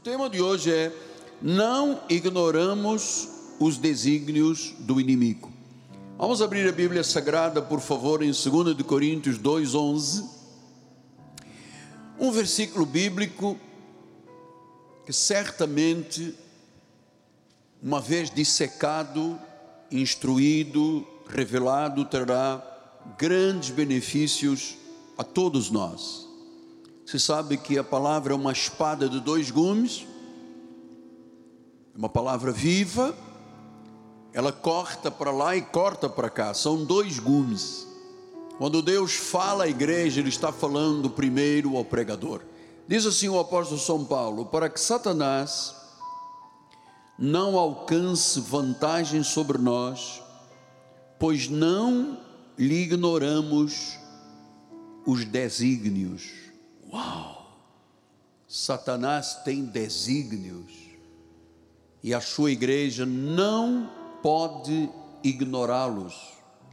O tema de hoje é: não ignoramos os desígnios do inimigo. Vamos abrir a Bíblia Sagrada, por favor, em 2 de Coríntios 2:11. Um versículo bíblico que certamente uma vez dissecado, instruído, revelado, trará grandes benefícios a todos nós. Você sabe que a palavra é uma espada de dois gumes, é uma palavra viva, ela corta para lá e corta para cá, são dois gumes. Quando Deus fala à igreja, Ele está falando primeiro ao pregador. Diz assim o apóstolo São Paulo: para que Satanás não alcance vantagem sobre nós, pois não lhe ignoramos os desígnios Uau! Satanás tem desígnios e a sua igreja não pode ignorá-los,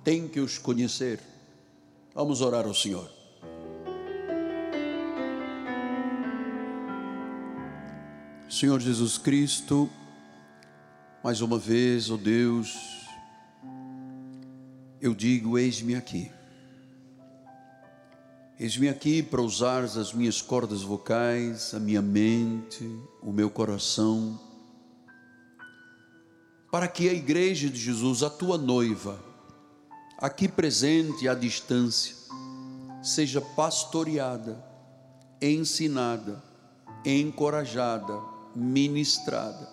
tem que os conhecer. Vamos orar ao Senhor. Senhor Jesus Cristo, mais uma vez, ó oh Deus, eu digo: eis-me aqui. Eis-me aqui para usar as minhas cordas vocais, a minha mente, o meu coração, para que a igreja de Jesus, a tua noiva, aqui presente à distância, seja pastoreada, ensinada, encorajada, ministrada,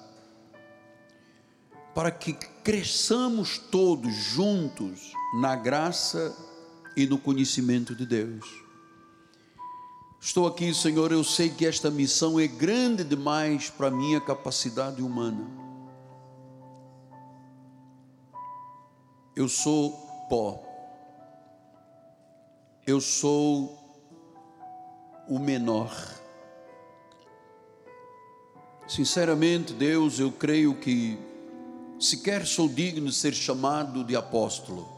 para que cresçamos todos juntos na graça e no conhecimento de Deus Estou aqui, Senhor, eu sei que esta missão é grande demais para minha capacidade humana. Eu sou pó. Eu sou o menor. Sinceramente, Deus, eu creio que sequer sou digno de ser chamado de apóstolo.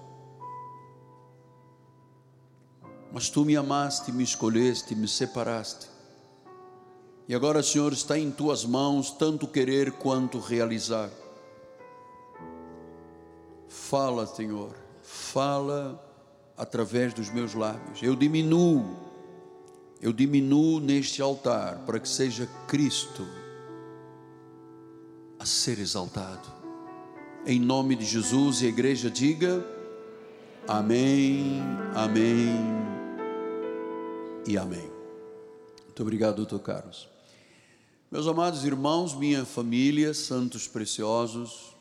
Mas tu me amaste, me escolheste, me separaste. E agora, Senhor, está em tuas mãos tanto querer quanto realizar. Fala, Senhor, fala através dos meus lábios. Eu diminuo, eu diminuo neste altar para que seja Cristo a ser exaltado. Em nome de Jesus e a igreja diga: Amém, Amém e amém. Muito obrigado, doutor Carlos. Meus amados irmãos, minha família, santos preciosos,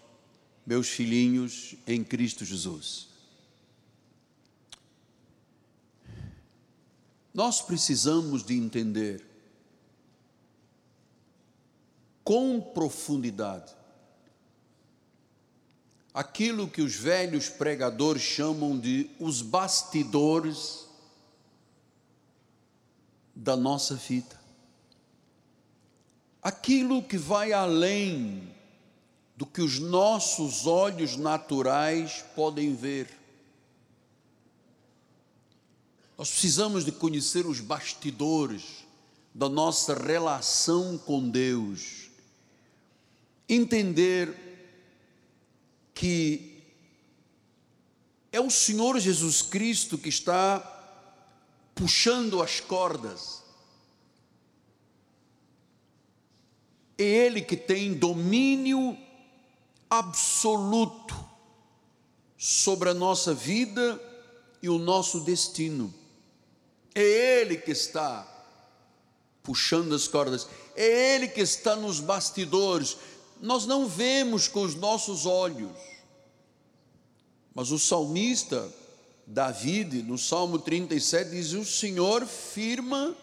meus filhinhos em Cristo Jesus. Nós precisamos de entender com profundidade aquilo que os velhos pregadores chamam de os bastidores da nossa vida. Aquilo que vai além do que os nossos olhos naturais podem ver. Nós precisamos de conhecer os bastidores da nossa relação com Deus. Entender que é o Senhor Jesus Cristo que está puxando as cordas. É Ele que tem domínio absoluto sobre a nossa vida e o nosso destino. É Ele que está puxando as cordas, é Ele que está nos bastidores. Nós não vemos com os nossos olhos, mas o salmista David, no Salmo 37, diz: O Senhor firma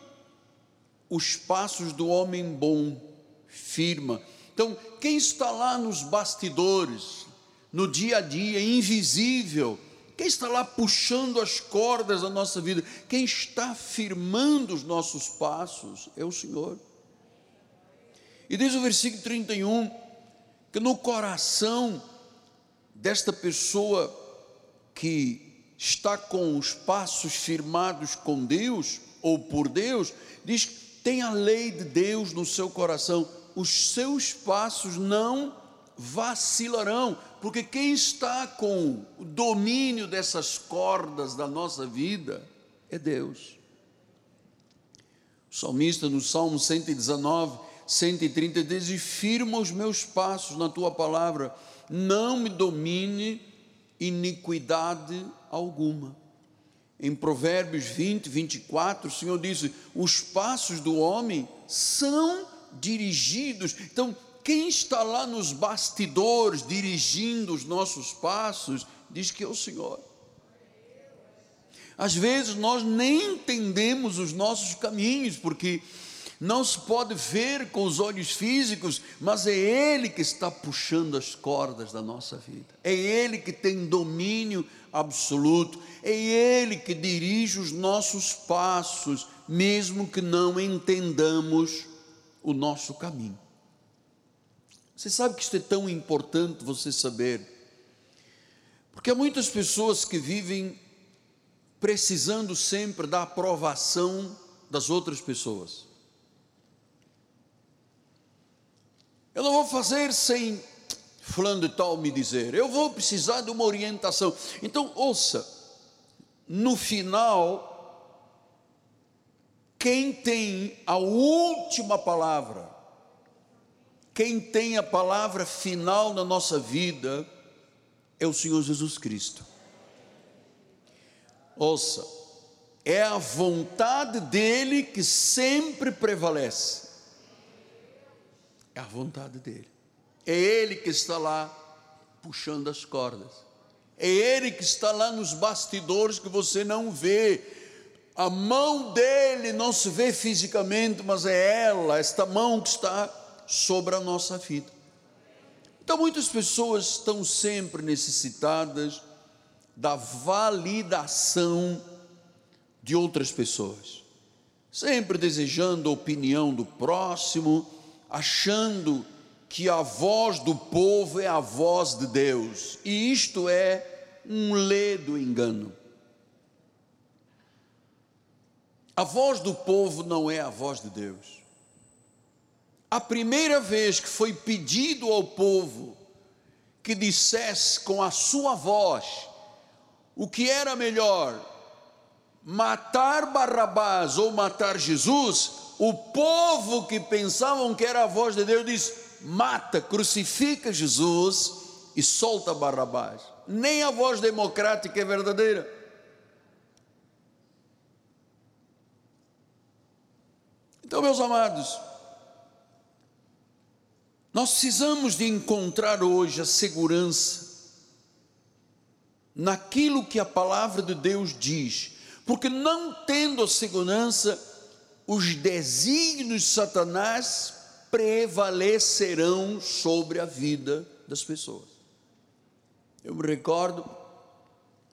os passos do homem bom, firma. Então, quem está lá nos bastidores, no dia a dia, invisível, quem está lá puxando as cordas da nossa vida, quem está firmando os nossos passos é o Senhor. E diz o versículo 31 que no coração desta pessoa que está com os passos firmados com Deus ou por Deus, diz que tem a lei de Deus no seu coração. os seus passos não vacilarão, porque quem está com o domínio dessas cordas da nossa vida é Deus. O salmista no Salmo 119, 130 diz: e firma os meus passos na tua palavra, não me domine iniquidade alguma. Em Provérbios 20, 24, o Senhor diz: os passos do homem são dirigidos. Então, quem está lá nos bastidores dirigindo os nossos passos, diz que é o Senhor. Às vezes nós nem entendemos os nossos caminhos, porque não se pode ver com os olhos físicos, mas é Ele que está puxando as cordas da nossa vida, é Ele que tem domínio absoluto, é Ele que dirige os nossos passos, mesmo que não entendamos o nosso caminho. Você sabe que isto é tão importante você saber, porque há muitas pessoas que vivem precisando sempre da aprovação das outras pessoas. Eu não vou fazer sem fulano de tal me dizer. Eu vou precisar de uma orientação. Então, ouça, no final, quem tem a última palavra, quem tem a palavra final na nossa vida, é o Senhor Jesus Cristo. Ouça, é a vontade dele que sempre prevalece é a vontade dele. É ele que está lá puxando as cordas. É ele que está lá nos bastidores que você não vê. A mão dele não se vê fisicamente, mas é ela, esta mão que está sobre a nossa vida. Então, muitas pessoas estão sempre necessitadas da validação de outras pessoas, sempre desejando a opinião do próximo, achando que a voz do povo é a voz de Deus, e isto é um ledo engano. A voz do povo não é a voz de Deus. A primeira vez que foi pedido ao povo que dissesse com a sua voz o que era melhor, matar Barrabás ou matar Jesus, o povo que pensavam que era a voz de Deus diz: mata, crucifica Jesus e solta Barrabás. Nem a voz democrática é verdadeira. Então, meus amados, nós precisamos de encontrar hoje a segurança naquilo que a palavra de Deus diz, porque não tendo a segurança, os desígnios de Satanás prevalecerão sobre a vida das pessoas. Eu me recordo,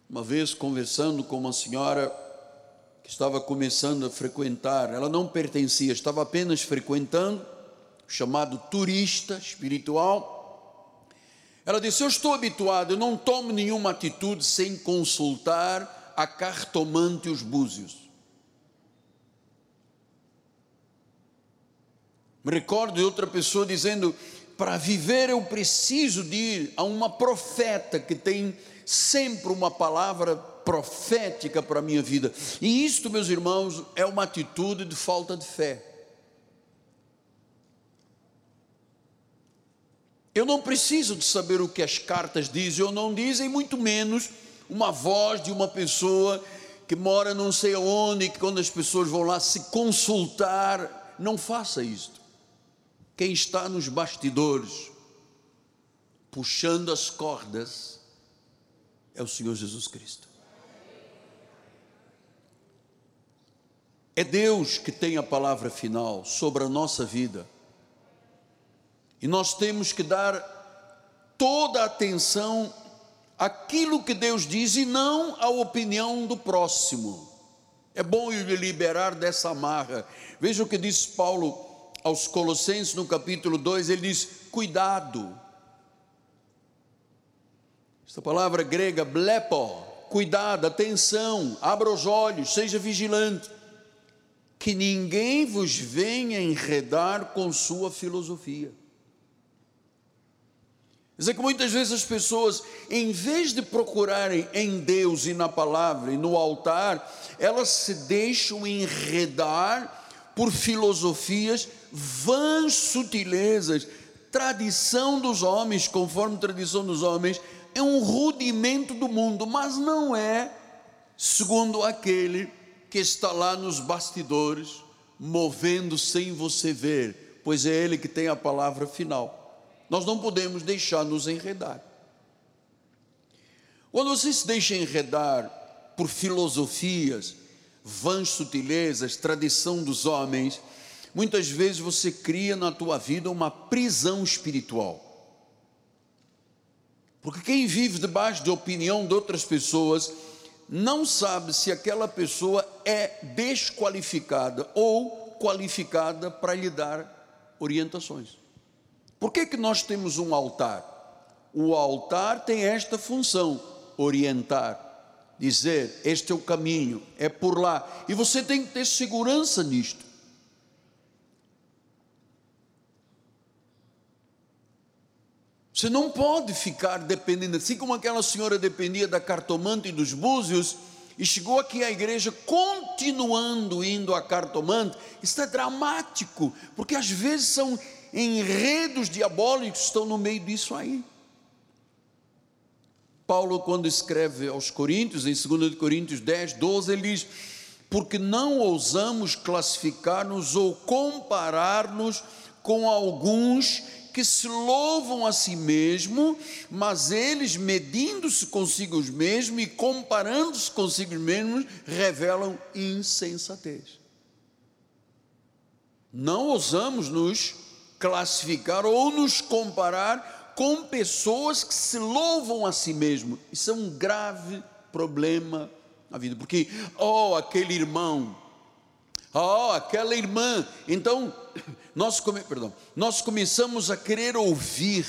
uma vez conversando com uma senhora que estava começando a frequentar, ela não pertencia, estava apenas frequentando, chamado turista espiritual. Ela disse: Eu estou habituado, eu não tomo nenhuma atitude sem consultar a cartomante e os búzios. Me recordo de outra pessoa dizendo: para viver eu preciso de ir a uma profeta que tem sempre uma palavra profética para a minha vida. E isto, meus irmãos, é uma atitude de falta de fé. Eu não preciso de saber o que as cartas dizem ou não dizem, muito menos uma voz de uma pessoa que mora não sei onde, que quando as pessoas vão lá se consultar, não faça isto quem está nos bastidores, puxando as cordas, é o Senhor Jesus Cristo. É Deus que tem a palavra final sobre a nossa vida. E nós temos que dar toda a atenção àquilo que Deus diz e não à opinião do próximo. É bom liberar dessa amarra. Veja o que diz Paulo aos Colossenses, no capítulo 2, ele diz: cuidado. Esta palavra grega, blepo, cuidado, atenção, abra os olhos, seja vigilante. que ninguém vos venha enredar com sua filosofia. Quer dizer que muitas vezes as pessoas, em vez de procurarem em Deus e na palavra e no altar, elas se deixam enredar por filosofias, vãs sutilezas, tradição dos homens, conforme tradição dos homens, é um rudimento do mundo, mas não é segundo aquele que está lá nos bastidores, movendo sem você ver, pois é ele que tem a palavra final. Nós não podemos deixar nos enredar. Quando você se deixa enredar por filosofias, vãs sutilezas, tradição dos homens, muitas vezes você cria na tua vida uma prisão espiritual. Porque quem vive debaixo de opinião de outras pessoas não sabe se aquela pessoa é desqualificada ou qualificada para lhe dar orientações. Por que, que nós temos um altar? O altar tem esta função: orientar, dizer, este é o caminho, é por lá. E você tem que ter segurança nisto. Você não pode ficar dependendo, assim como aquela senhora dependia da cartomante e dos búzios, e chegou aqui à igreja continuando indo à cartomante, isso é dramático, porque às vezes são enredos diabólicos estão no meio disso aí. Paulo, quando escreve aos Coríntios, em 2 Coríntios 10, 12, ele diz: Porque não ousamos classificar-nos ou comparar-nos com alguns que se louvam a si mesmo, mas eles, medindo-se consigo mesmos e comparando-se consigo mesmos, revelam insensatez. Não ousamos nos classificar ou nos comparar com pessoas que se louvam a si mesmo. Isso é um grave problema na vida, porque, oh, aquele irmão, oh, aquela irmã. Então, nós, come, perdão, nós começamos a querer ouvir.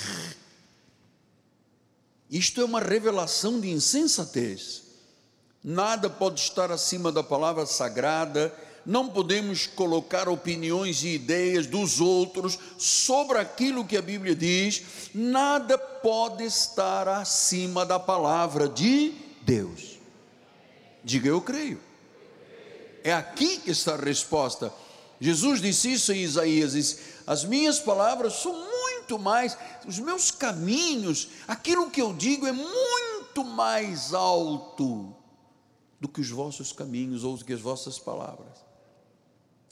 Isto é uma revelação de insensatez. Nada pode estar acima da palavra sagrada não podemos colocar opiniões e ideias dos outros sobre aquilo que a Bíblia diz, nada pode estar acima da palavra de Deus. Diga eu creio. É aqui que está a resposta. Jesus disse isso em Isaías: disse, As minhas palavras são muito mais, os meus caminhos, aquilo que eu digo é muito mais alto do que os vossos caminhos ou do que as vossas palavras.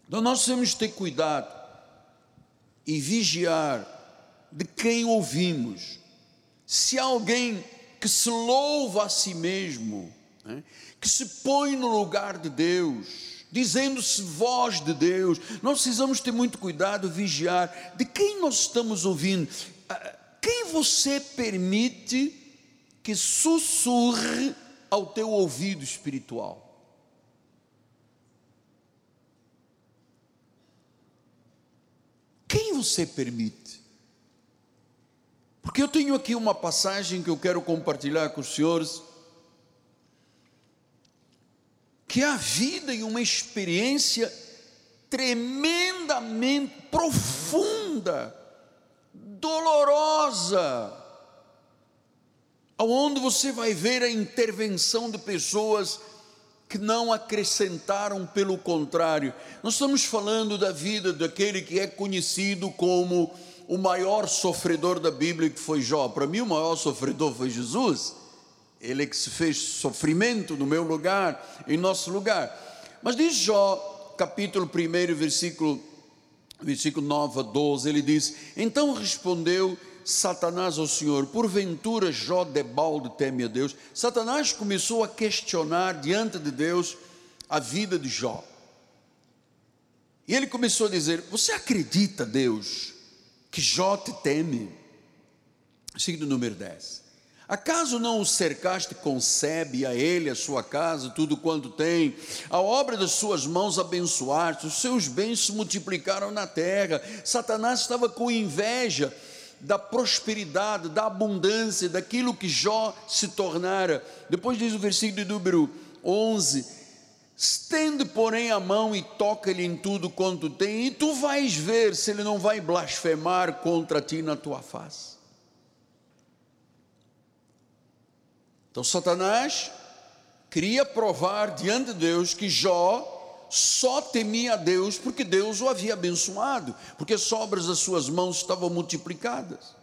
Então nós temos que ter cuidado e vigiar de quem ouvimos. Se alguém que se louva a si mesmo, né, que se põe no lugar de Deus, dizendo-se voz de Deus, nós precisamos ter muito cuidado, vigiar de quem nós estamos ouvindo. Ah, quem você permite que sussurre ao teu ouvido espiritual? Quem você permite? Porque eu tenho aqui uma passagem que eu quero compartilhar com os senhores, que é a vida e uma experiência tremendamente profunda, dolorosa, aonde você vai ver a intervenção de pessoas que não acrescentaram, pelo contrário. Nós estamos falando da vida daquele que é conhecido como o maior sofredor da Bíblia, que foi Jó. Para mim, o maior sofredor foi Jesus. Ele é que se fez sofrimento no meu lugar, em nosso lugar. Mas diz Jó, capítulo 1, versículo, versículo 9 a 12, ele diz: Então respondeu Satanás ao Senhor, porventura Jó debalde teme a Deus. Satanás começou a questionar diante de Deus a vida de Jó. E ele começou a dizer: Você acredita, Deus, que Jó te teme? Signo número 10. Acaso não o cercaste concebe a ele, a sua casa, tudo quanto tem? A obra das suas mãos abençoaste, os seus bens se multiplicaram na terra. Satanás estava com inveja da prosperidade, da abundância, daquilo que Jó se tornara. Depois diz o versículo de número 11: Estende, porém, a mão e toca-lhe em tudo quanto tem, e tu vais ver se ele não vai blasfemar contra ti na tua face. Então, Satanás queria provar diante de Deus que Jó só temia a Deus porque Deus o havia abençoado, porque as das suas mãos estavam multiplicadas.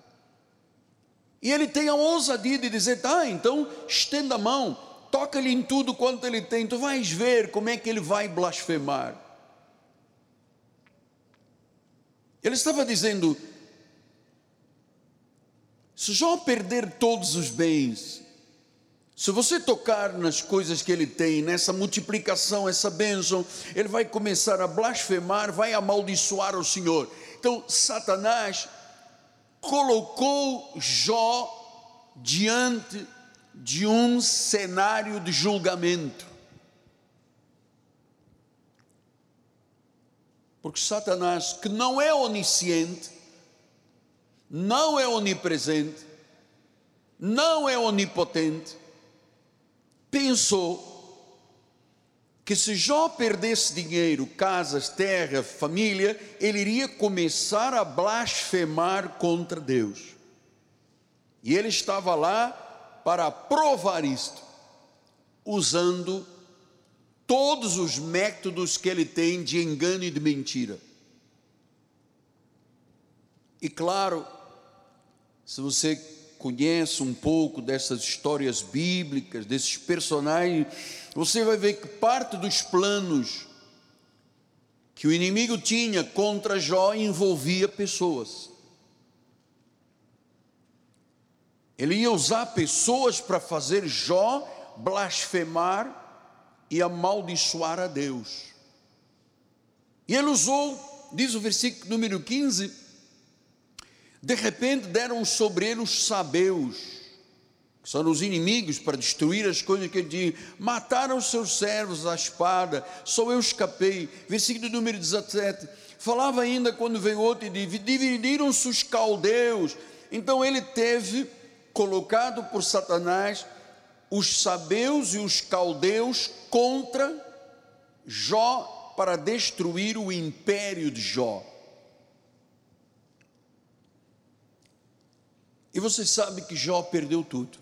E ele tem a ousadia de dizer: tá, então estenda a mão, toca-lhe em tudo quanto ele tem, tu vais ver como é que ele vai blasfemar. Ele estava dizendo: se Jó perder todos os bens, se você tocar nas coisas que ele tem, nessa multiplicação, essa bênção, ele vai começar a blasfemar, vai amaldiçoar o Senhor. Então, Satanás colocou Jó diante de um cenário de julgamento. Porque Satanás, que não é onisciente, não é onipresente, não é onipotente, pensou que se Jó perdesse dinheiro, casas, terra, família, ele iria começar a blasfemar contra Deus. E ele estava lá para provar isto, usando todos os métodos que ele tem de engano e de mentira. E claro, se você conhece um pouco dessas histórias bíblicas, desses personagens, você vai ver que parte dos planos que o inimigo tinha contra Jó envolvia pessoas. Ele ia usar pessoas para fazer Jó blasfemar e amaldiçoar a Deus. E ele usou, diz o versículo número 15, de repente deram sobre ele os sabeus, que são os inimigos para destruir as coisas que ele diz. Mataram seus servos à espada, só eu escapei. Versículo número 17. Falava ainda quando veio outro e disse: Dividiram-se os caldeus. Então ele teve colocado por Satanás os sabeus e os caldeus contra Jó para destruir o império de Jó. E você sabe que Jó perdeu tudo.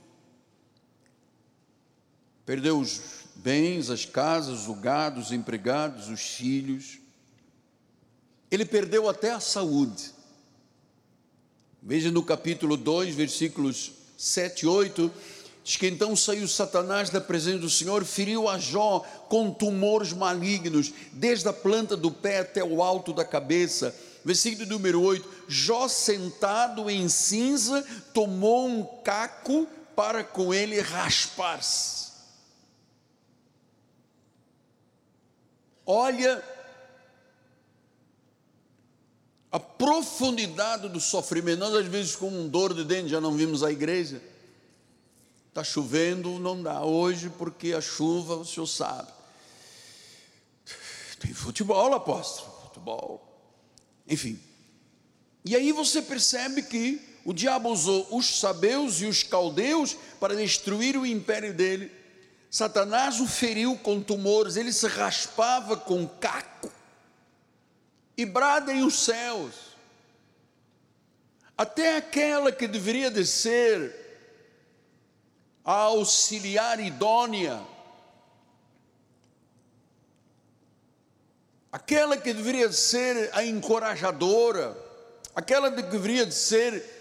Perdeu os bens, as casas, o gado, os empregados, os filhos. Ele perdeu até a saúde. Veja no capítulo 2, versículos 7 e 8, diz que então saiu Satanás da presença do Senhor, feriu a Jó com tumores malignos, desde a planta do pé até o alto da cabeça versículo número 8: Jó sentado em cinza tomou um caco para com ele raspar-se. Olha a profundidade do sofrimento. Nós, às vezes, com um dor de dente, já não vimos a igreja. Está chovendo, não dá hoje, porque a chuva, o senhor sabe. Tem futebol, apóstolo. Futebol. Enfim. E aí você percebe que o diabo usou os sabeus e os caldeus para destruir o império dele. Satanás o feriu com tumores, ele se raspava com caco. E bradem os céus. Até aquela que deveria de ser a auxiliar idônea aquela que deveria ser a encorajadora, aquela que deveria ser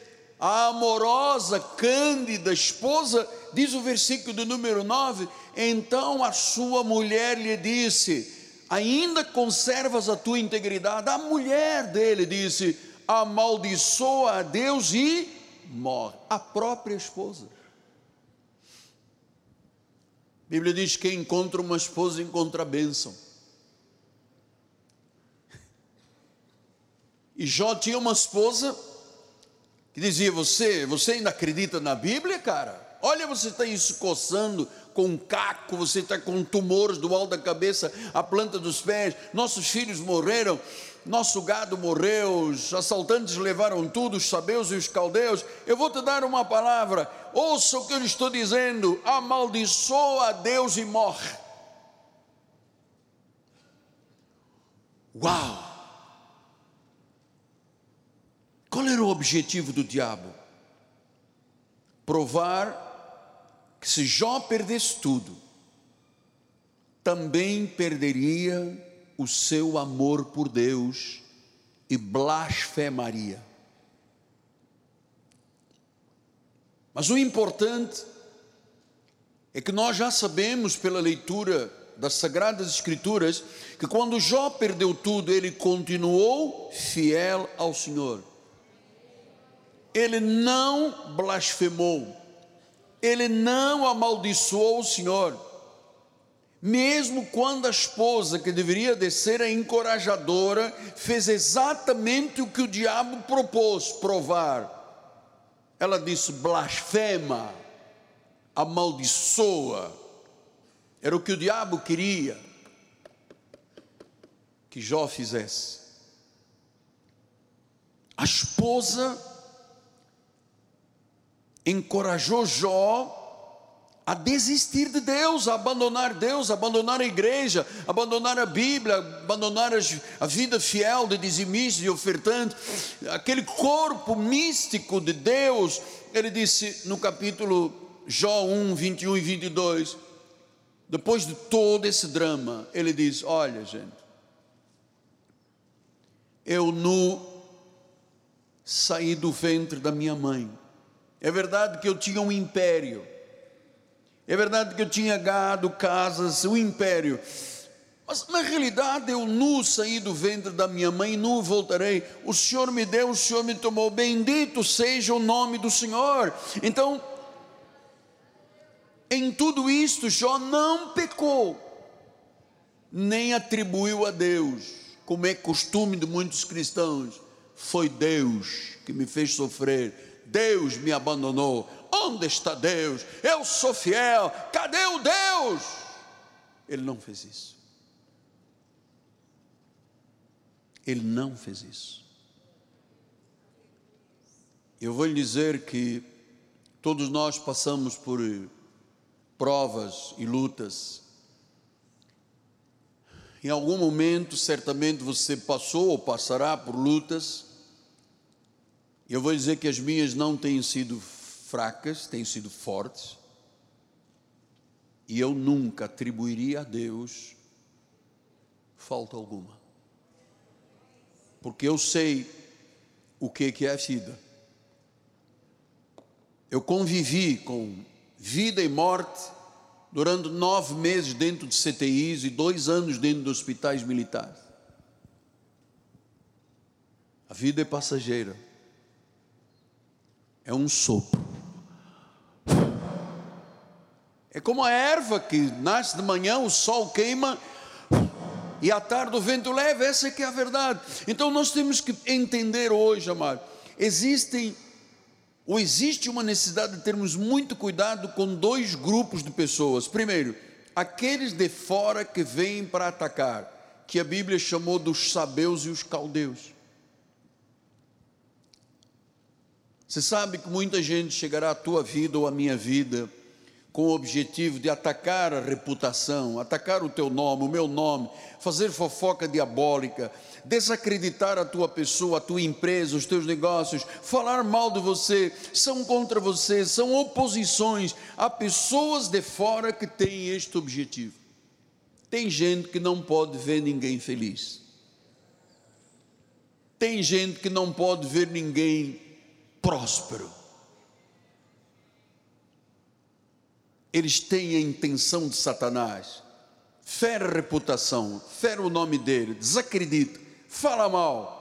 a amorosa, cândida esposa, diz o versículo do número 9: então a sua mulher lhe disse: Ainda conservas a tua integridade? A mulher dele disse: Amaldiçoa a Deus e morre. A própria esposa. A Bíblia diz que encontra uma esposa encontra a bênção. E Jó tinha uma esposa que dizia: Você, você ainda acredita na Bíblia, cara? Olha, você está se coçando com um caco, você está com tumores do alto da cabeça, a planta dos pés. Nossos filhos morreram, nosso gado morreu, os assaltantes levaram tudo, os sabeus e os caldeus. Eu vou te dar uma palavra, ouça o que eu estou dizendo: amaldiçoa a Deus e morre. Uau! Qual era o objetivo do diabo? Provar que se Jó perdesse tudo, também perderia o seu amor por Deus e blasfemaria. Mas o importante é que nós já sabemos pela leitura das Sagradas Escrituras que quando Jó perdeu tudo, ele continuou fiel ao Senhor. Ele não blasfemou, ele não amaldiçoou o Senhor. Mesmo quando a esposa, que deveria descer a encorajadora, fez exatamente o que o diabo propôs provar. Ela disse: blasfema, amaldiçoa. Era o que o diabo queria que Jó fizesse. A esposa encorajou Jó a desistir de Deus, a abandonar Deus, a abandonar a igreja, abandonar a Bíblia, abandonar a vida fiel de dizimista e ofertante, aquele corpo místico de Deus. Ele disse no capítulo Jó 1, 21 e 22, depois de todo esse drama, ele diz: Olha, gente, eu nu saí do ventre da minha mãe é verdade que eu tinha um império. É verdade que eu tinha gado, casas, um império. Mas na realidade eu nu saí do ventre da minha mãe, nu voltarei. O Senhor me deu, o Senhor me tomou. Bendito seja o nome do Senhor. Então, em tudo isto, Jó não pecou, nem atribuiu a Deus, como é costume de muitos cristãos. Foi Deus que me fez sofrer Deus me abandonou. Onde está Deus? Eu sou fiel. Cadê o Deus? Ele não fez isso. Ele não fez isso. Eu vou lhe dizer que todos nós passamos por provas e lutas. Em algum momento, certamente você passou ou passará por lutas eu vou dizer que as minhas não têm sido fracas, têm sido fortes. E eu nunca atribuiria a Deus falta alguma. Porque eu sei o que é a vida. Eu convivi com vida e morte durante nove meses dentro de CTIs e dois anos dentro de hospitais militares. A vida é passageira é um sopro. É como a erva que nasce de manhã, o sol queima e à tarde o vento leva, essa é que é a verdade. Então nós temos que entender hoje, amado, existem ou existe uma necessidade de termos muito cuidado com dois grupos de pessoas. Primeiro, aqueles de fora que vêm para atacar, que a Bíblia chamou dos sabeus e os caldeus. Você sabe que muita gente chegará à tua vida ou à minha vida com o objetivo de atacar a reputação, atacar o teu nome, o meu nome, fazer fofoca diabólica, desacreditar a tua pessoa, a tua empresa, os teus negócios, falar mal de você, são contra você, são oposições. Há pessoas de fora que têm este objetivo. Tem gente que não pode ver ninguém feliz. Tem gente que não pode ver ninguém próspero. Eles têm a intenção de Satanás, fere a reputação, fere o nome dele, desacredita, fala mal.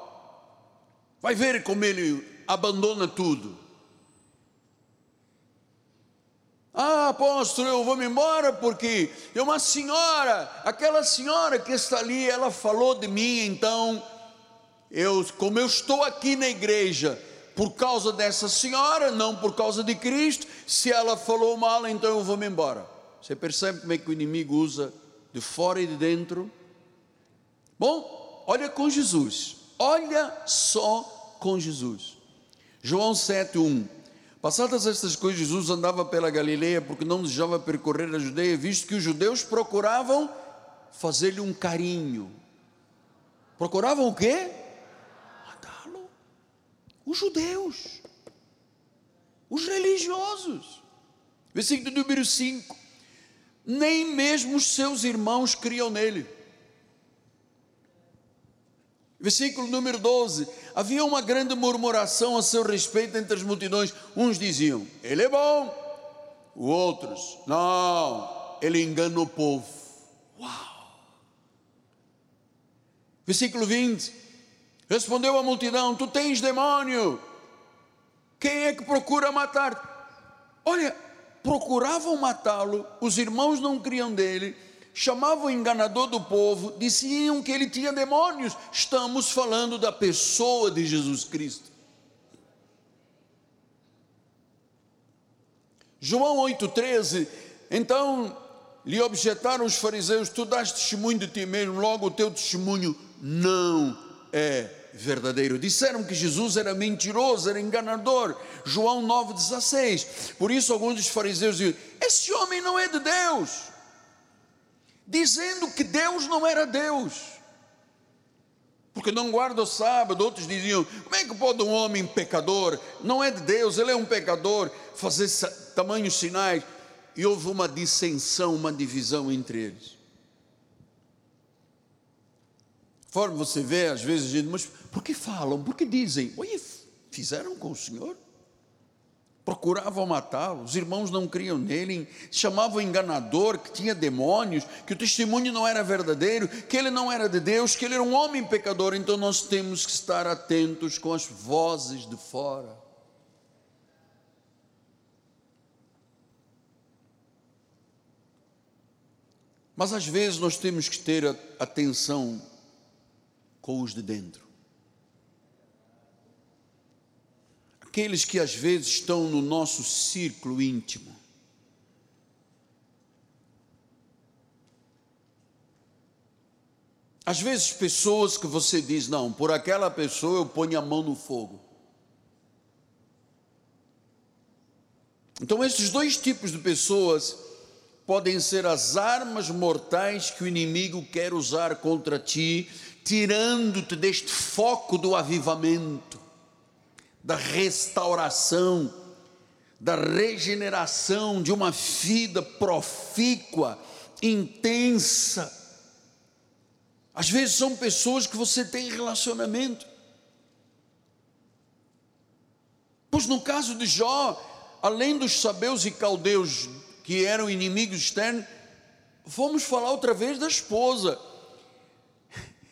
Vai ver como ele abandona tudo. Ah, apóstolo, eu vou me embora porque é uma senhora, aquela senhora que está ali, ela falou de mim, então eu, como eu estou aqui na igreja, por causa dessa senhora, não por causa de Cristo. Se ela falou mal, então eu vou me embora. Você percebe como é que o inimigo usa de fora e de dentro? Bom, olha com Jesus. Olha só com Jesus. João 7:1. Passadas estas coisas, Jesus andava pela Galileia porque não desejava percorrer a Judeia, visto que os judeus procuravam fazer-lhe um carinho, Procuravam o quê? Os judeus, os religiosos. Versículo número 5: Nem mesmo os seus irmãos criam nele. Versículo número 12: Havia uma grande murmuração a seu respeito entre as multidões. Uns diziam: Ele é bom. Outros: Não, ele engana o povo. Uau! Versículo 20: Respondeu a multidão: Tu tens demônio. Quem é que procura matar? Olha, procuravam matá-lo, os irmãos não criam dele chamavam o enganador do povo, diziam que ele tinha demônios. Estamos falando da pessoa de Jesus Cristo. João 8,13, então lhe objetaram os fariseus: Tu dás testemunho de ti mesmo, logo o teu testemunho não é verdadeiro. Disseram que Jesus era mentiroso, era enganador. João 9,16. Por isso, alguns dos fariseus diziam: Esse homem não é de Deus dizendo que Deus não era Deus, porque não guarda o sábado. Outros diziam: como é que pode um homem pecador, não é de Deus, ele é um pecador, fazer tamanhos sinais? E houve uma dissensão, uma divisão entre eles. Conforme você vê, às vezes, gente, mas por que falam? Por que dizem? Oi, fizeram com o Senhor? procuravam matá-lo, os irmãos não criam nele, chamavam enganador, que tinha demônios, que o testemunho não era verdadeiro, que ele não era de Deus, que ele era um homem pecador. Então nós temos que estar atentos com as vozes de fora. Mas às vezes nós temos que ter atenção com os de dentro. Aqueles que às vezes estão no nosso círculo íntimo. Às vezes, pessoas que você diz, não, por aquela pessoa eu ponho a mão no fogo. Então, esses dois tipos de pessoas podem ser as armas mortais que o inimigo quer usar contra ti, tirando-te deste foco do avivamento da restauração, da regeneração de uma vida profícua, intensa. Às vezes são pessoas que você tem relacionamento. Pois no caso de Jó, além dos sabeus e caldeus que eram inimigos externos, vamos falar outra vez da esposa.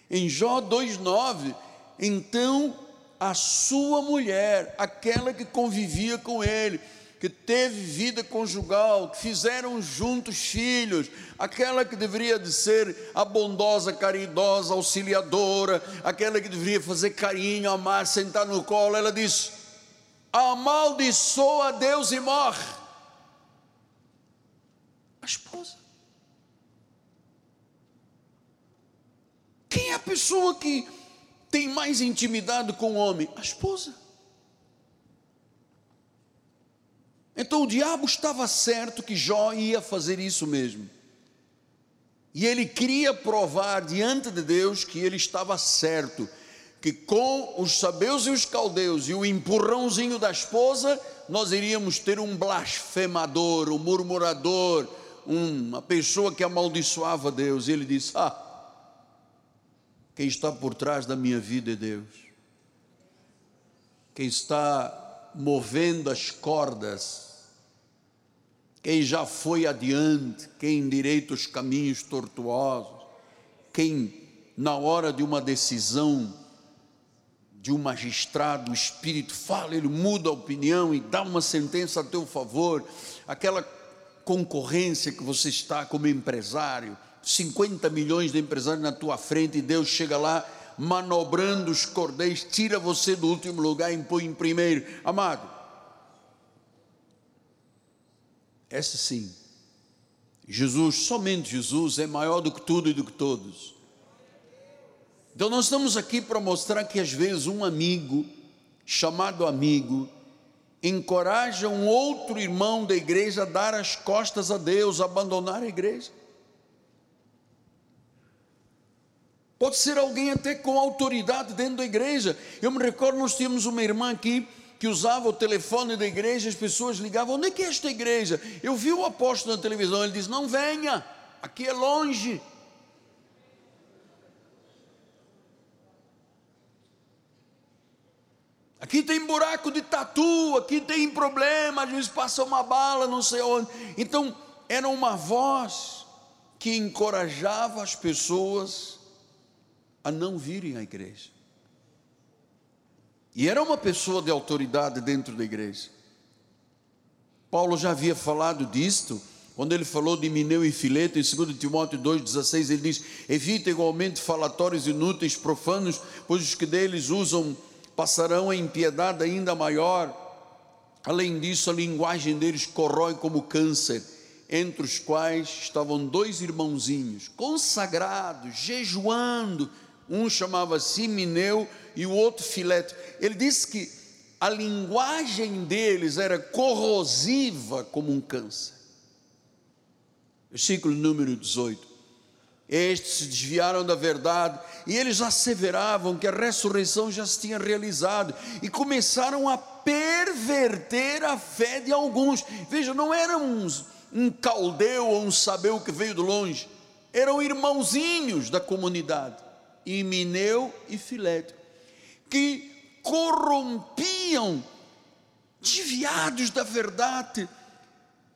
Em Jó 2,9, então a sua mulher, aquela que convivia com ele, que teve vida conjugal, que fizeram juntos filhos, aquela que deveria de ser a bondosa, caridosa, auxiliadora, aquela que deveria fazer carinho, amar, sentar no colo, ela diz: amaldiçoa Deus e morre. A esposa. Quem é a pessoa que tem mais intimidade com o homem? A esposa. Então o diabo estava certo que Jó ia fazer isso mesmo. E ele queria provar diante de Deus que ele estava certo, que com os sabeus e os caldeus e o empurrãozinho da esposa, nós iríamos ter um blasfemador, um murmurador, uma pessoa que amaldiçoava Deus. E ele disse: Ah, quem está por trás da minha vida é Deus. Quem está movendo as cordas, quem já foi adiante, quem endireita os caminhos tortuosos, quem, na hora de uma decisão de um magistrado, o Espírito fala, ele muda a opinião e dá uma sentença a teu favor, aquela concorrência que você está como empresário 50 milhões de empresários na tua frente e Deus chega lá manobrando os cordéis, tira você do último lugar e em primeiro. Amado, essa sim, Jesus, somente Jesus é maior do que tudo e do que todos. Então nós estamos aqui para mostrar que às vezes um amigo, chamado amigo, encoraja um outro irmão da igreja a dar as costas a Deus, a abandonar a igreja. Pode ser alguém até com autoridade dentro da igreja. Eu me recordo, nós tínhamos uma irmã aqui que usava o telefone da igreja, as pessoas ligavam: onde é que é esta igreja? Eu vi o apóstolo na televisão, ele disse: não venha, aqui é longe. Aqui tem buraco de tatu, aqui tem problema, às vezes passa uma bala, não sei onde. Então, era uma voz que encorajava as pessoas a não virem à igreja. E era uma pessoa de autoridade dentro da igreja. Paulo já havia falado disto, quando ele falou de Mineu e Fileto, em 2 Timóteo 2,16, ele diz: Evita igualmente falatórios inúteis, profanos, pois os que deles usam passarão a impiedade ainda maior. Além disso, a linguagem deles corrói como câncer, entre os quais estavam dois irmãozinhos, consagrados, jejuando. Um chamava-se Mineu e o outro Fileto. Ele disse que a linguagem deles era corrosiva como um câncer. Versículo número 18. Estes se desviaram da verdade e eles asseveravam que a ressurreição já se tinha realizado e começaram a perverter a fé de alguns. Veja, não eram uns, um caldeu ou um sabeu que veio de longe, eram irmãozinhos da comunidade, Imineu e Fileto, que corrompiam, desviados da verdade,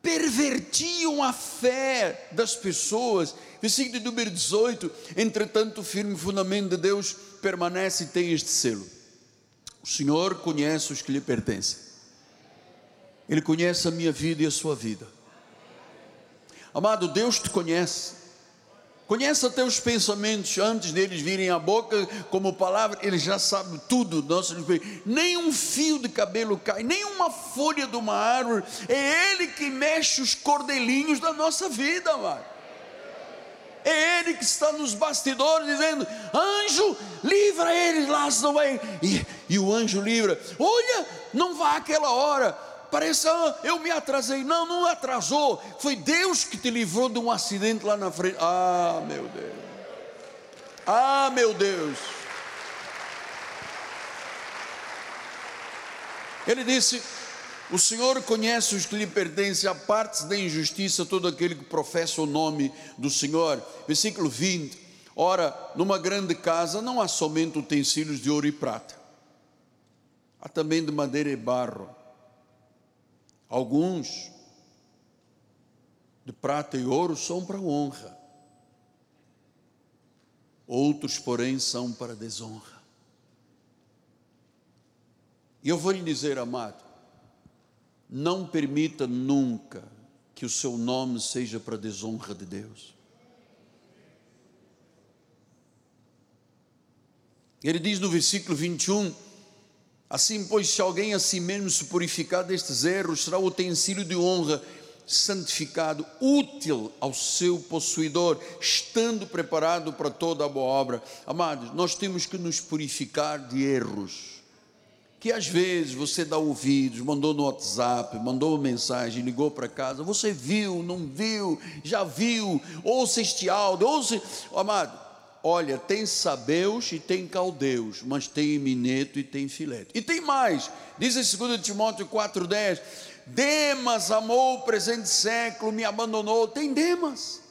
pervertiam a fé das pessoas. Versículo número 18: Entretanto, o firme fundamento de Deus permanece e tem este selo. O Senhor conhece os que lhe pertencem, Ele conhece a minha vida e a sua vida. Amado, Deus te conhece. Conhece até os pensamentos antes deles virem à boca como palavra, ele já sabe tudo. Nosso nem um fio de cabelo cai, nem uma folha de uma árvore. É ele que mexe os cordelinhos da nossa vida, amado. É ele que está nos bastidores dizendo: anjo, livra eles lá, senão vai. E, e o anjo livra. Olha, não vá aquela hora Parece, ah, eu me atrasei. Não, não atrasou. Foi Deus que te livrou de um acidente lá na frente. Ah, meu Deus. Ah, meu Deus. Ele disse: O Senhor conhece os que lhe pertencem, a partes da injustiça, todo aquele que professa o nome do Senhor. Versículo 20. Ora, numa grande casa não há somente utensílios de ouro e prata, há também de madeira e barro Alguns de prata e ouro são para honra, outros, porém, são para desonra. E eu vou lhe dizer, amado, não permita nunca que o seu nome seja para desonra de Deus. Ele diz no versículo 21: Assim, pois, se alguém a si mesmo se purificar destes erros, será utensílio de honra, santificado, útil ao seu possuidor, estando preparado para toda a boa obra. Amados, nós temos que nos purificar de erros. Que às vezes você dá ouvidos, mandou no WhatsApp, mandou uma mensagem, ligou para casa, você viu, não viu, já viu, ouça este áudio, ouça, amado, Olha, tem sabeus e tem caldeus, mas tem mineto e tem filete. E tem mais, diz em 2 Timóteo 4,10: Demas amou o presente século, me abandonou. Tem Demas.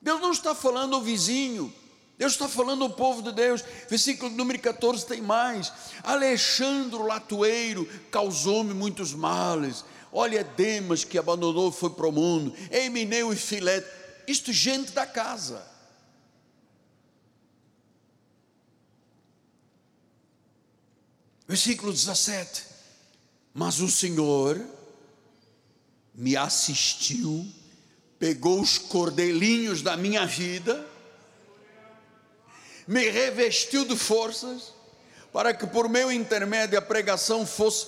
Deus não está falando o vizinho, Deus está falando o povo de Deus. Versículo número 14 tem mais. Alexandre Latueiro causou-me muitos males. Olha, Demas que abandonou foi para o mundo. Emineu e Filete. Isto gente da casa. Versículo 17. Mas o Senhor me assistiu, pegou os cordelinhos da minha vida, me revestiu de forças, para que por meu intermédio a pregação fosse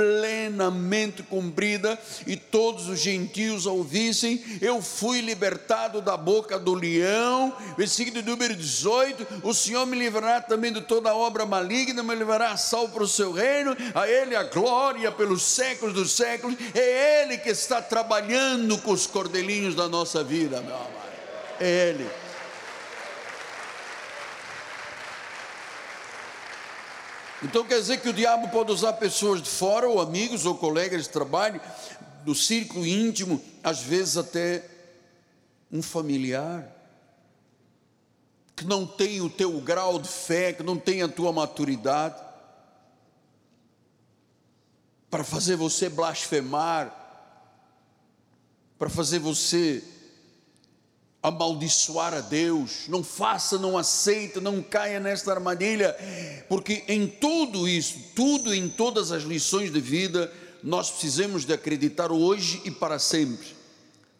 plenamente cumprida e todos os gentios ouvissem, eu fui libertado da boca do leão. Versículo número 18: O Senhor me livrará também de toda obra maligna, me levará a salvo para o seu reino, a Ele a glória pelos séculos dos séculos. É Ele que está trabalhando com os cordelinhos da nossa vida, meu amado. É Ele. Então quer dizer que o diabo pode usar pessoas de fora, ou amigos, ou colegas de trabalho, do círculo íntimo, às vezes até um familiar, que não tem o teu grau de fé, que não tem a tua maturidade, para fazer você blasfemar, para fazer você amaldiçoar a Deus, não faça, não aceita, não caia nesta armadilha, porque em tudo isso, tudo em todas as lições de vida, nós precisamos de acreditar hoje e para sempre.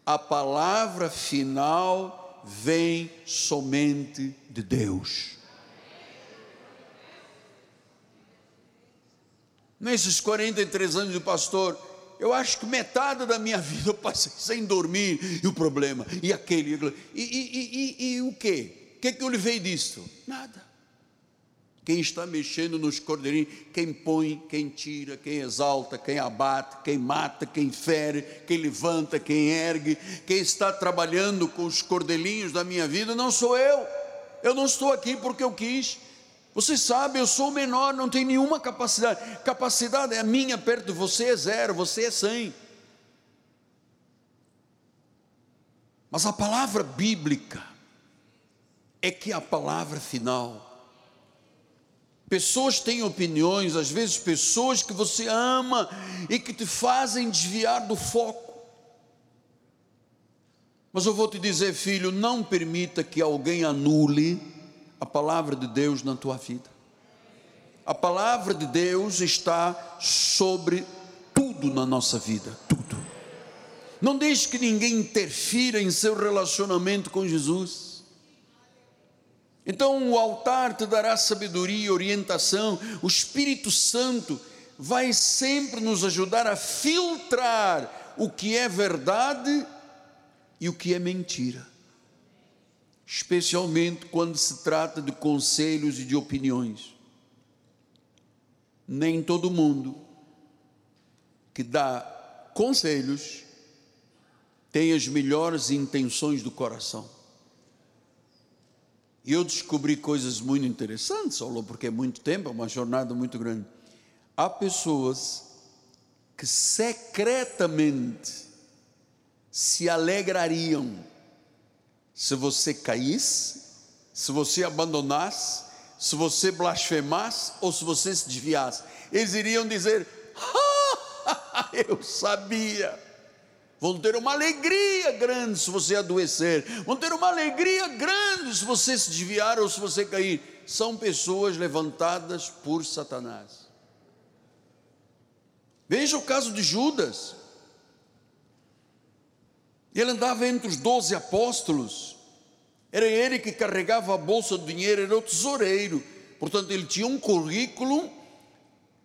A palavra final vem somente de Deus. Nesses 43 anos de pastor, eu acho que metade da minha vida eu passei sem dormir, e o problema, e aquele, e, e, e, e o quê? O que, que eu levei disso? Nada. Quem está mexendo nos cordeirinhos, quem põe, quem tira, quem exalta, quem abate, quem mata, quem fere, quem levanta, quem ergue, quem está trabalhando com os cordelinhos da minha vida, não sou eu. Eu não estou aqui porque eu quis. Você sabe, eu sou o menor, não tenho nenhuma capacidade. Capacidade é minha perto de você é zero, você é cem. Mas a palavra bíblica é que é a palavra final. Pessoas têm opiniões, às vezes pessoas que você ama e que te fazem desviar do foco. Mas eu vou te dizer, filho, não permita que alguém anule a palavra de Deus na tua vida. A palavra de Deus está sobre tudo na nossa vida, tudo. Não deixe que ninguém interfira em seu relacionamento com Jesus. Então o altar te dará sabedoria, orientação, o Espírito Santo vai sempre nos ajudar a filtrar o que é verdade e o que é mentira especialmente quando se trata de conselhos e de opiniões. Nem todo mundo que dá conselhos tem as melhores intenções do coração. E eu descobri coisas muito interessantes, só porque é muito tempo, é uma jornada muito grande. Há pessoas que secretamente se alegrariam se você caísse, se você abandonasse, se você blasfemasse ou se você se desviasse. Eles iriam dizer: ah, Eu sabia. Vão ter uma alegria grande se você adoecer, vão ter uma alegria grande se você se desviar ou se você cair. São pessoas levantadas por Satanás. Veja o caso de Judas. Ele andava entre os doze apóstolos, era ele que carregava a bolsa do dinheiro, era o tesoureiro, portanto, ele tinha um currículo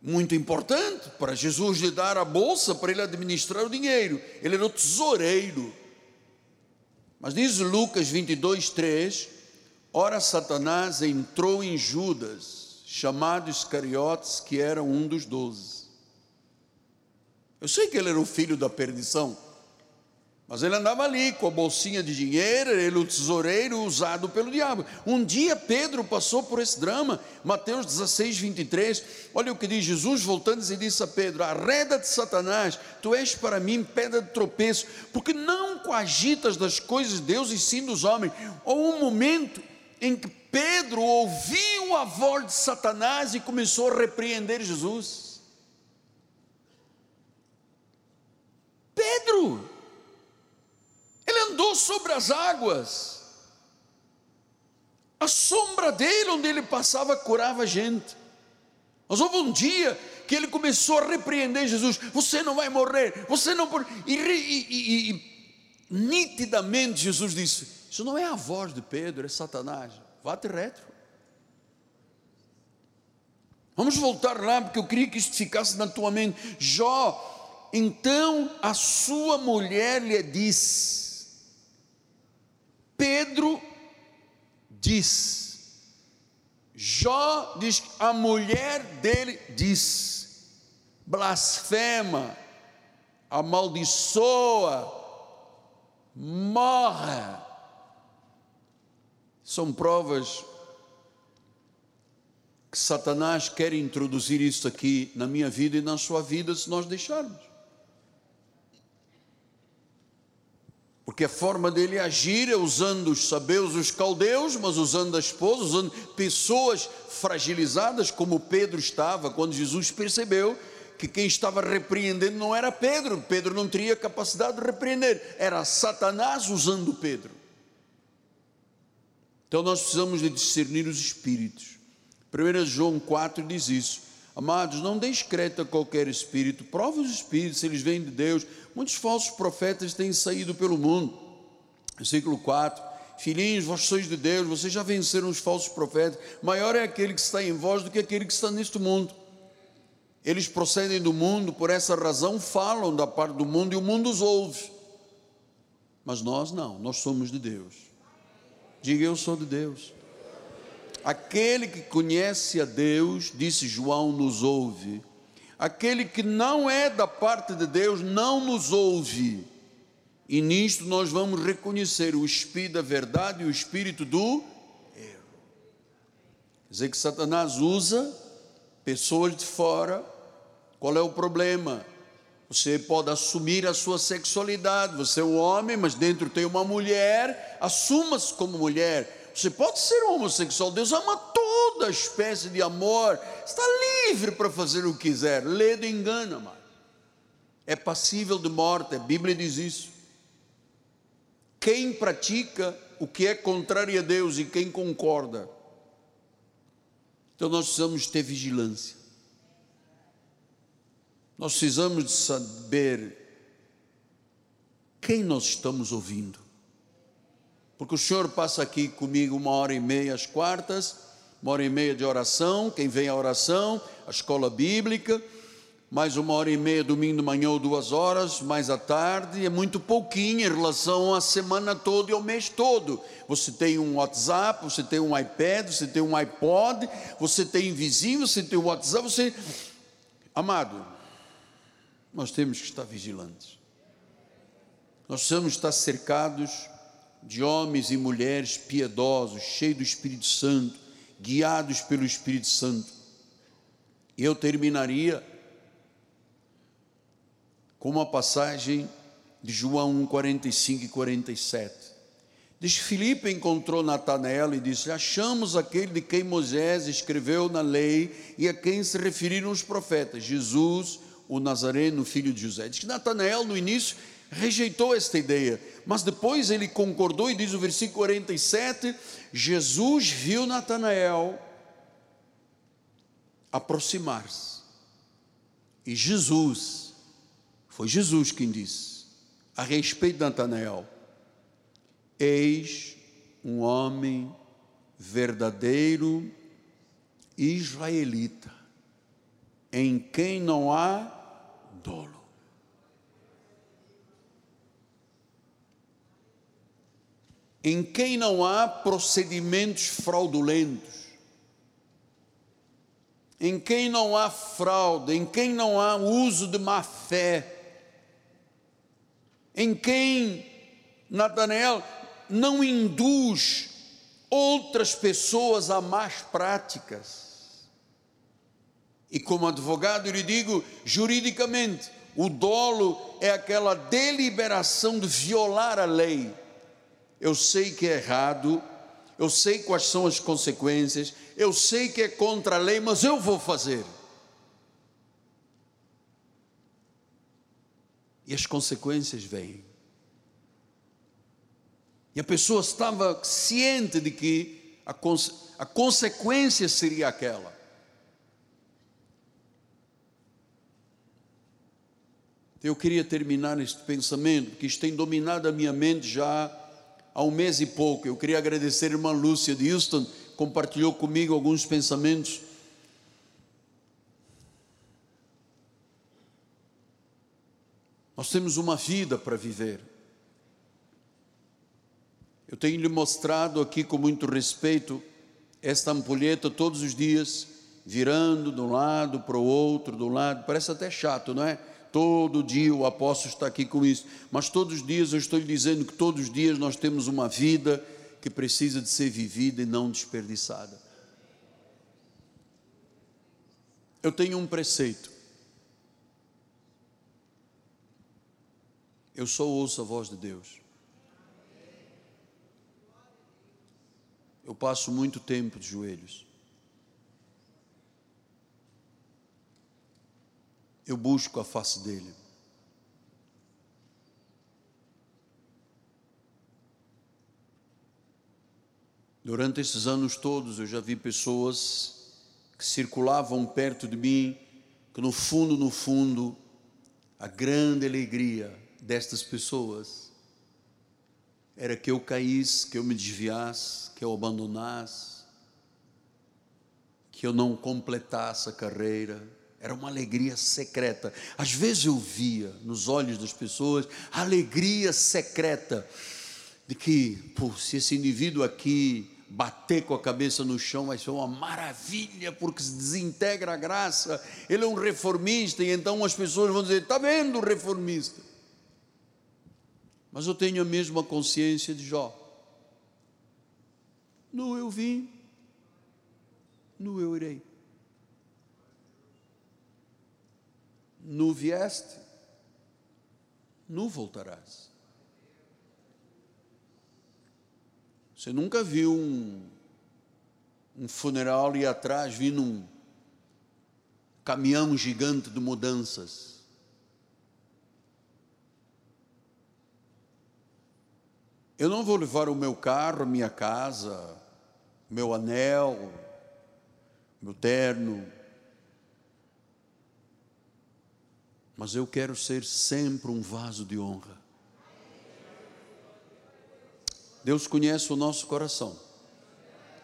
muito importante para Jesus lhe dar a bolsa para ele administrar o dinheiro, ele era o tesoureiro. Mas diz Lucas 22, 3: Ora, Satanás entrou em Judas, chamado Iscariotes, que era um dos doze. Eu sei que ele era o filho da perdição, mas ele andava ali com a bolsinha de dinheiro, ele o tesoureiro usado pelo diabo. Um dia Pedro passou por esse drama, Mateus 16, 23. Olha o que diz Jesus, voltando e disse a Pedro: Arreda de Satanás, tu és para mim pedra de tropeço, porque não coagitas das coisas de Deus e sim dos homens. Ou um momento em que Pedro ouviu a voz de Satanás e começou a repreender Jesus. Pedro, ele andou sobre as águas. A sombra dele, onde ele passava, curava a gente. Mas houve um dia que ele começou a repreender Jesus: Você não vai morrer, você não. E, e, e, e, nitidamente Jesus disse: Isso não é a voz de Pedro, é Satanás. Vá-te retro. Vamos voltar lá, porque eu queria que isto ficasse na tua mente. Jó, então a sua mulher lhe disse: Pedro diz, Jó diz, a mulher dele diz, blasfema, amaldiçoa, morre. São provas que Satanás quer introduzir isso aqui na minha vida e na sua vida se nós deixarmos. Porque a forma dele agir é usando os sabeus, os caldeus, mas usando a esposa, usando pessoas fragilizadas, como Pedro estava, quando Jesus percebeu que quem estava repreendendo não era Pedro, Pedro não teria capacidade de repreender, era Satanás usando Pedro. Então nós precisamos de discernir os espíritos. 1 João 4 diz isso. Amados, não dê crédito a qualquer espírito, prova os espíritos, se eles vêm de Deus. Muitos falsos profetas têm saído pelo mundo. Versículo 4: Filhinhos, vós sois de Deus, vocês já venceram os falsos profetas. Maior é aquele que está em vós do que aquele que está neste mundo. Eles procedem do mundo, por essa razão falam da parte do mundo e o mundo os ouve. Mas nós não, nós somos de Deus. Diga eu sou de Deus. Aquele que conhece a Deus, disse João, nos ouve. Aquele que não é da parte de Deus não nos ouve. E nisto nós vamos reconhecer o espírito da verdade e o espírito do erro. Quer dizer que Satanás usa pessoas de fora. Qual é o problema? Você pode assumir a sua sexualidade. Você é um homem, mas dentro tem uma mulher. Assuma-se como mulher você pode ser homossexual, Deus ama toda espécie de amor, está livre para fazer o que quiser, ledo engana, mano. É passível de morte, a Bíblia diz isso. Quem pratica o que é contrário a Deus e quem concorda. Então nós precisamos ter vigilância. Nós precisamos de saber quem nós estamos ouvindo. Porque o Senhor passa aqui comigo uma hora e meia às quartas, uma hora e meia de oração, quem vem à oração, a escola bíblica, mais uma hora e meia domingo de manhã ou duas horas, mais à tarde, é muito pouquinho em relação à semana toda e ao mês todo. Você tem um WhatsApp, você tem um iPad, você tem um iPod, você tem invisível, você tem o WhatsApp, você. Amado, nós temos que estar vigilantes. Nós precisamos estar cercados de homens e mulheres piedosos, cheios do Espírito Santo, guiados pelo Espírito Santo. Eu terminaria com uma passagem de João 1, 45 e 47. Diz: Filipe encontrou Natanael e disse: Achamos aquele de quem Moisés escreveu na lei e a quem se referiram os profetas, Jesus, o Nazareno, filho de José. Diz que Natanael, no início, rejeitou esta ideia, mas depois ele concordou e diz o versículo 47: Jesus viu Natanael aproximar-se. E Jesus, foi Jesus quem disse, a respeito de Natanael: Eis um homem verdadeiro israelita, em quem não há dolo. Em quem não há procedimentos fraudulentos, em quem não há fraude, em quem não há uso de má fé, em quem Natanael não induz outras pessoas a más práticas. E como advogado, eu lhe digo juridicamente: o dolo é aquela deliberação de violar a lei eu sei que é errado, eu sei quais são as consequências, eu sei que é contra a lei, mas eu vou fazer. E as consequências vêm. E a pessoa estava ciente de que a, conse a consequência seria aquela. Eu queria terminar este pensamento, que tem dominado a minha mente já há um mês e pouco. Eu queria agradecer a irmã Lúcia de Houston, compartilhou comigo alguns pensamentos. Nós temos uma vida para viver. Eu tenho lhe mostrado aqui com muito respeito esta ampulheta todos os dias, virando de um lado para o outro, de um lado, parece até chato, não é? Todo dia o apóstolo está aqui com isso, mas todos os dias eu estou lhe dizendo que todos os dias nós temos uma vida que precisa de ser vivida e não desperdiçada. Eu tenho um preceito. Eu só ouço a voz de Deus. Eu passo muito tempo de joelhos. Eu busco a face dele. Durante esses anos todos eu já vi pessoas que circulavam perto de mim, que no fundo, no fundo, a grande alegria destas pessoas era que eu caísse, que eu me desviasse, que eu abandonasse, que eu não completasse a carreira. Era uma alegria secreta. Às vezes eu via nos olhos das pessoas a alegria secreta de que, pô, se esse indivíduo aqui bater com a cabeça no chão vai ser uma maravilha, porque se desintegra a graça. Ele é um reformista, e então as pessoas vão dizer: está vendo o reformista? Mas eu tenho a mesma consciência de Jó. No eu vim, no eu irei. No vieste, no voltarás. Você nunca viu um, um funeral e atrás vindo um caminhão gigante de mudanças. Eu não vou levar o meu carro, a minha casa, meu anel, meu terno, mas eu quero ser sempre um vaso de honra. Deus conhece o nosso coração.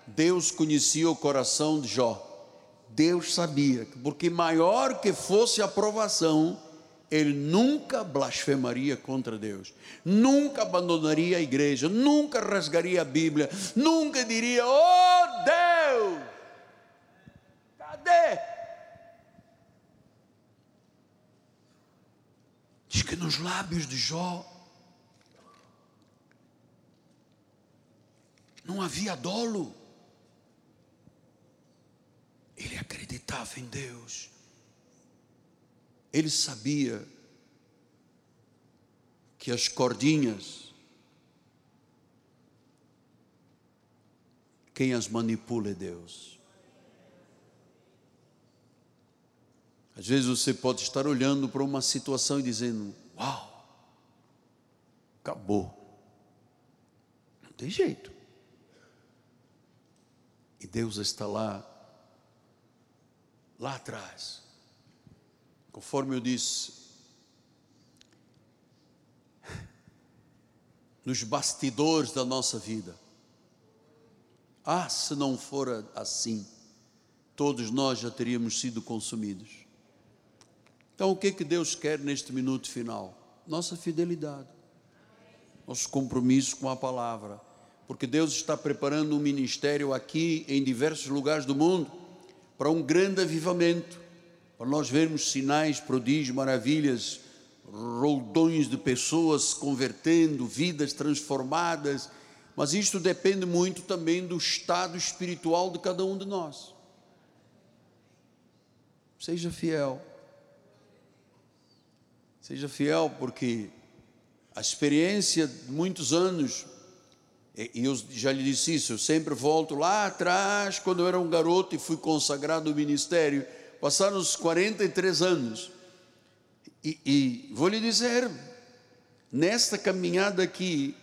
Deus conhecia o coração de Jó. Deus sabia que, porque maior que fosse a provação, ele nunca blasfemaria contra Deus, nunca abandonaria a igreja, nunca rasgaria a Bíblia, nunca diria: Oh Deus, cadê? Diz que nos lábios de Jó não havia dolo. Ele acreditava em Deus. Ele sabia que as cordinhas, quem as manipula é Deus. Às vezes você pode estar olhando para uma situação e dizendo: Uau, acabou. Não tem jeito. E Deus está lá, lá atrás. Conforme eu disse, nos bastidores da nossa vida. Ah, se não fora assim, todos nós já teríamos sido consumidos. Então, o que é que Deus quer neste minuto final? Nossa fidelidade, nosso compromisso com a palavra porque Deus está preparando um ministério aqui em diversos lugares do mundo para um grande avivamento, para nós vermos sinais, prodígios, maravilhas, roldões de pessoas se convertendo, vidas transformadas, mas isto depende muito também do estado espiritual de cada um de nós. Seja fiel. Seja fiel, porque a experiência de muitos anos e eu já lhe disse isso, eu sempre volto lá atrás, quando eu era um garoto e fui consagrado ao ministério. Passaram os 43 anos. E, e vou lhe dizer, nesta caminhada aqui,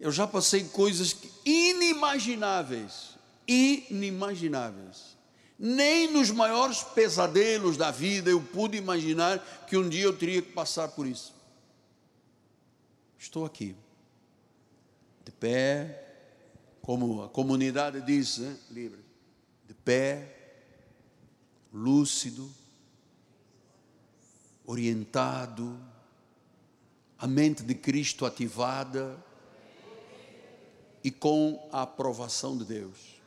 eu já passei coisas inimagináveis, inimagináveis. Nem nos maiores pesadelos da vida eu pude imaginar que um dia eu teria que passar por isso. Estou aqui de pé, como a comunidade diz, né? livre, de pé, lúcido, orientado, a mente de Cristo ativada e com a aprovação de Deus.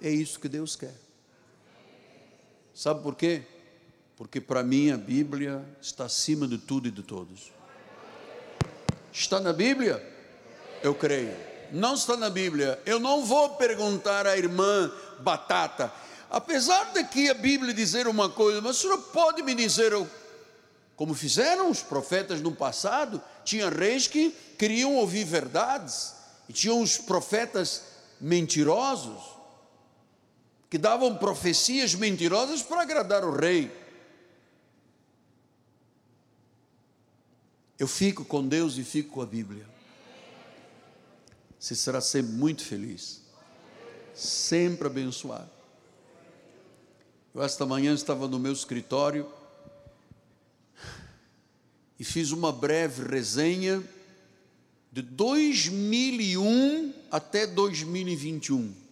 É isso que Deus quer. Sabe por quê? Porque para mim a Bíblia está acima de tudo e de todos. Está na Bíblia? Eu creio. Não está na Bíblia. Eu não vou perguntar à irmã Batata: apesar de que a Bíblia dizer uma coisa, mas o senhor pode me dizer como fizeram os profetas no passado? Tinha reis que queriam ouvir verdades, e tinham os profetas mentirosos, que davam profecias mentirosas para agradar o rei. Eu fico com Deus e fico com a Bíblia. Você será sempre muito feliz, sempre abençoado. Eu, esta manhã, estava no meu escritório e fiz uma breve resenha de 2001 até 2021.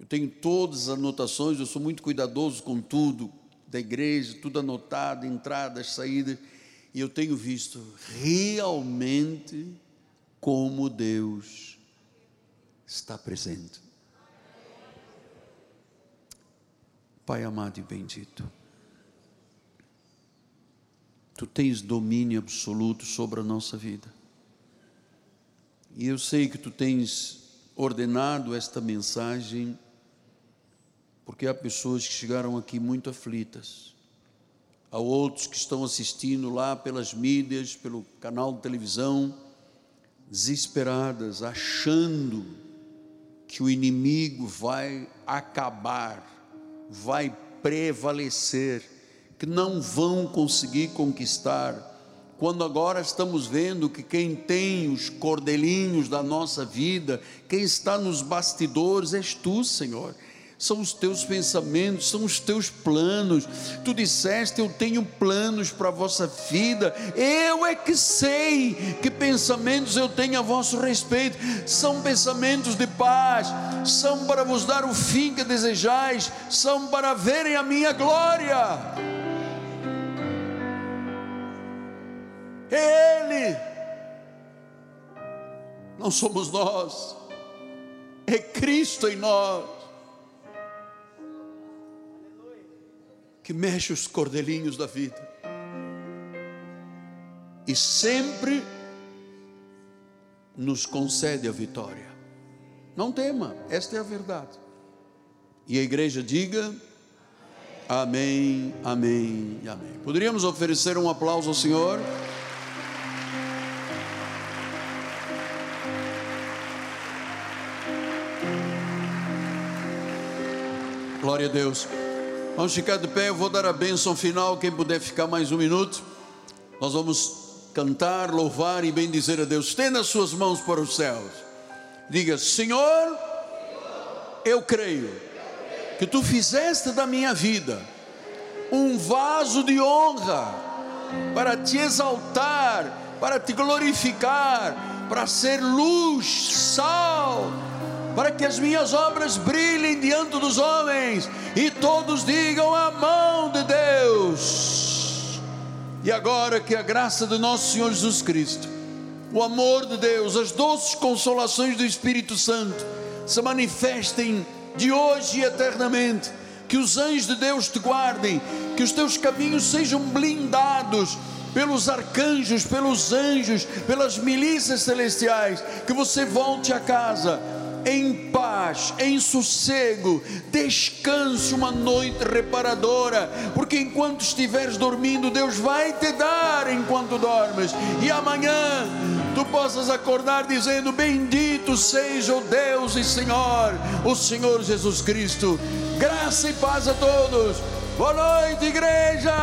Eu tenho todas as anotações, eu sou muito cuidadoso com tudo da igreja, tudo anotado, entradas, saídas, e eu tenho visto realmente como Deus está presente. Pai amado e bendito, Tu tens domínio absoluto sobre a nossa vida. E eu sei que Tu tens ordenado esta mensagem, porque há pessoas que chegaram aqui muito aflitas, há outros que estão assistindo lá pelas mídias, pelo canal de televisão, desesperadas, achando que o inimigo vai acabar, vai prevalecer, que não vão conseguir conquistar quando agora estamos vendo que quem tem os cordelinhos da nossa vida, quem está nos bastidores, és tu, Senhor. São os teus pensamentos, são os teus planos. Tu disseste: Eu tenho planos para a vossa vida. Eu é que sei que pensamentos eu tenho a vosso respeito. São pensamentos de paz, são para vos dar o fim que desejais, são para verem a minha glória. É Ele, não somos nós, é Cristo em nós, que mexe os cordelinhos da vida, e sempre nos concede a vitória. Não tema, esta é a verdade. E a igreja diga: Amém, amém amém. Poderíamos oferecer um aplauso ao Senhor? Glória a Deus. Vamos ficar de pé, eu vou dar a bênção final. Quem puder ficar mais um minuto, nós vamos cantar, louvar e bendizer a Deus. Estenda as suas mãos para os céus. Diga: Senhor, eu creio que tu fizeste da minha vida um vaso de honra para te exaltar, para te glorificar, para ser luz, sal para que as minhas obras brilhem diante dos homens e todos digam a mão de Deus. E agora que a graça do nosso Senhor Jesus Cristo, o amor de Deus, as doces consolações do Espírito Santo se manifestem de hoje e eternamente. Que os anjos de Deus te guardem, que os teus caminhos sejam blindados pelos arcanjos, pelos anjos, pelas milícias celestiais, que você volte a casa em paz, em sossego, descanse uma noite reparadora, porque enquanto estiveres dormindo, Deus vai te dar enquanto dormes, e amanhã tu possas acordar dizendo: Bendito seja o Deus e Senhor, o Senhor Jesus Cristo. Graça e paz a todos. Boa noite, igreja.